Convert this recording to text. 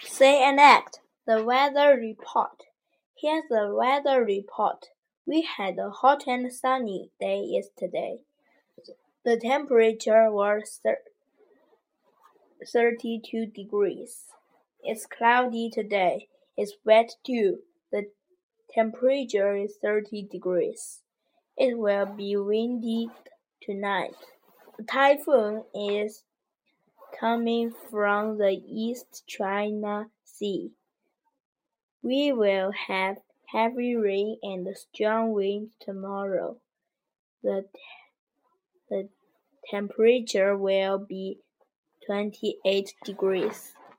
Say and act. The weather report. Here's the weather report. We had a hot and sunny day yesterday. The temperature was 32 degrees. It's cloudy today. It's wet too. The temperature is 30 degrees. It will be windy tonight. A typhoon is coming from the East China Sea. We will have heavy rain and strong winds tomorrow. The, the temperature will be 28 degrees.